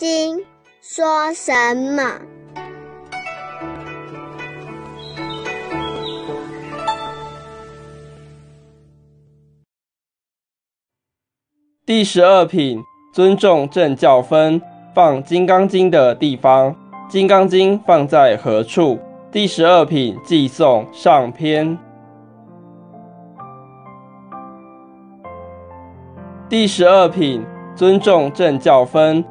经》说什么？第十二品，尊重正教分。放《金刚经》的地方，《金刚经》放在何处？第十二品寄送上篇。第十二品尊重正教分。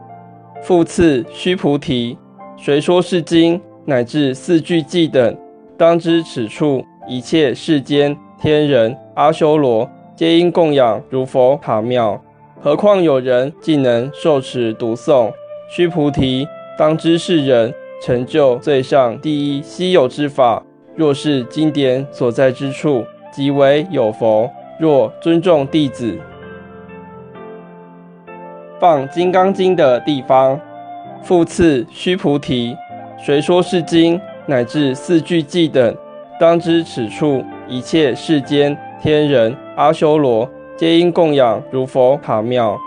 复次，须菩提，谁说是经乃至四句偈等？当知此处一切世间天人阿修罗，皆因供养如佛塔庙。何况有人竟能受持读诵？须菩提，当知是人成就最上第一稀有之法。若是经典所在之处，即为有佛。若尊重弟子，放《金刚经》的地方。复次，须菩提，谁说是经乃至四句偈等？当知此处一切世间天人阿修罗，皆因供养如佛塔庙。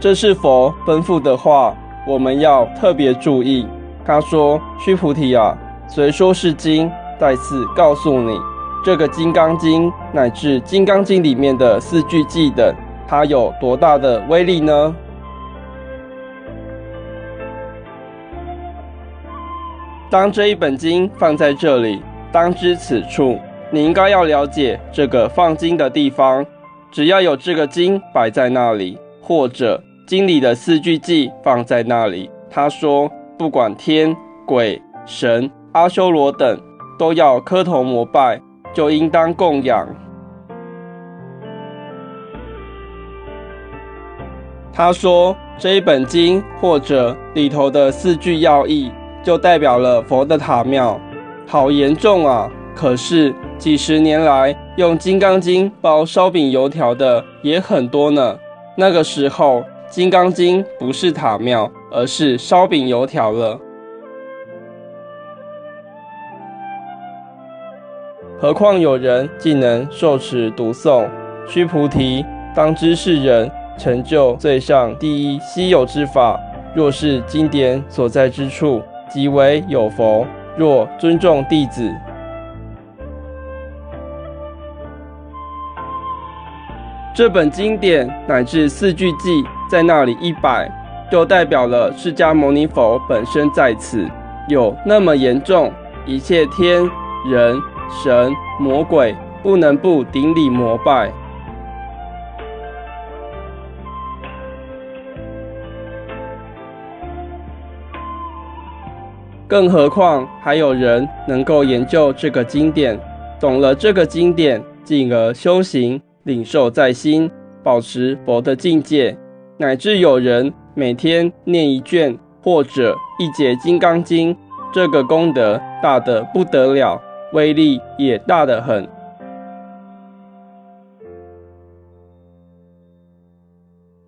这是佛吩咐的话，我们要特别注意。他说：“须菩提啊，虽说是经，再次告诉你，这个《金刚经》乃至《金刚经》里面的四句偈等，它有多大的威力呢？当这一本经放在这里，当知此处，你应该要了解这个放经的地方。只要有这个经摆在那里，或者……经里的四句偈放在那里，他说：不管天、鬼、神、阿修罗等，都要磕头膜拜，就应当供养。他说这一本经或者里头的四句要义，就代表了佛的塔庙，好严重啊！可是几十年来用《金刚经》包烧饼油条的也很多呢。那个时候。《金刚经》不是塔庙，而是烧饼油条了。何况有人竟能受持读诵？须菩提，当知是人成就最上第一稀有之法。若是经典所在之处，即为有佛。若尊重弟子。这本经典乃至四句偈在那里一摆，就代表了释迦牟尼佛本身在此。有那么严重，一切天人神魔鬼不能不顶礼膜拜。更何况还有人能够研究这个经典，懂了这个经典，进而修行。领受在心，保持佛的境界，乃至有人每天念一卷或者一节《金刚经》，这个功德大得不得了，威力也大得很。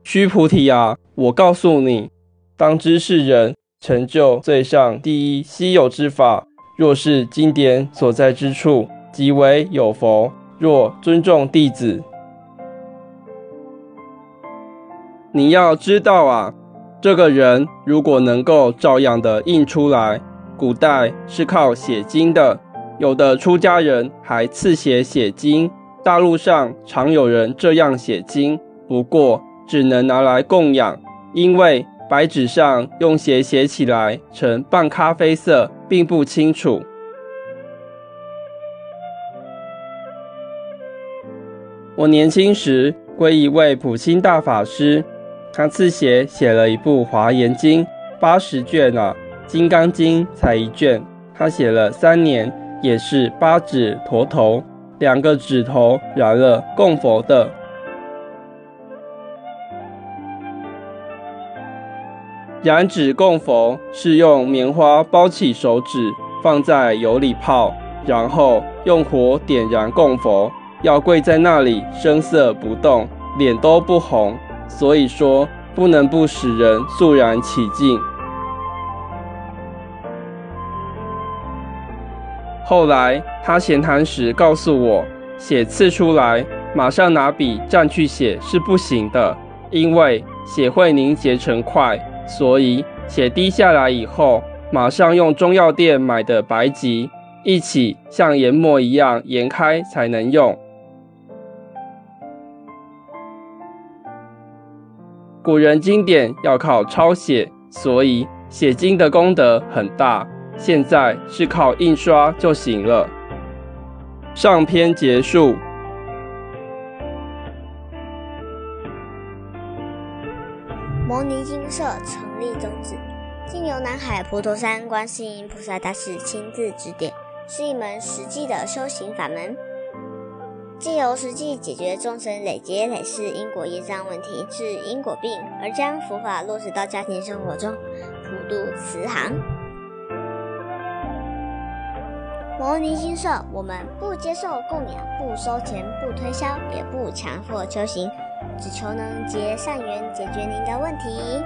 须菩提啊，我告诉你，当知是人成就最上第一稀有之法。若是经典所在之处，即为有佛。若尊重弟子，你要知道啊，这个人如果能够照样的印出来，古代是靠写经的，有的出家人还刺写写经。大陆上常有人这样写经，不过只能拿来供养，因为白纸上用血写起来呈半咖啡色，并不清楚。我年轻时归一位普清大法师，他刺写写了一部《华严经》，八十卷啊，《金刚经》才一卷。他写了三年，也是八指陀头，两个指头燃了供佛的。燃指供佛是用棉花包起手指，放在油里泡，然后用火点燃供佛。要跪在那里，声色不动，脸都不红，所以说不能不使人肃然起敬。后来他闲谈时告诉我，血刺出来，马上拿笔蘸去写是不行的，因为血会凝结成块，所以血滴下来以后，马上用中药店买的白芨一起像研磨一样研开才能用。古人经典要靠抄写，所以写经的功德很大。现在是靠印刷就行了。上篇结束。摩尼精舍成立宗旨，经由南海普陀山观世音菩萨大士亲自指点，是一门实际的修行法门。借由实际解决众生累劫累世因果业障问题，治因果病，而将佛法落实到家庭生活中，普度慈航。摩尼金舍，我们不接受供养，不收钱，不推销，也不强迫修行，只求能结善缘，解决您的问题。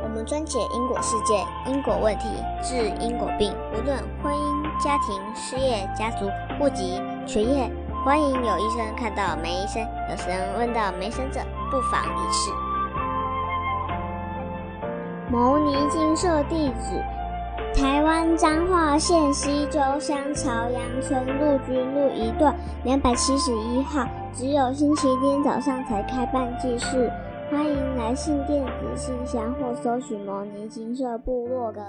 我们专解因果事件、因果问题，治因果病，无论婚姻、家庭、事业、家族、户籍、学业，欢迎有医生看到没医生，有神问到没神者，不妨一试。牟尼金舍地址：台湾彰化县西周乡朝阳村陆军路一段两百七十一号，只有星期天早上才开办祭事。欢迎来信电子信箱或搜寻“摩尼金色部落格”。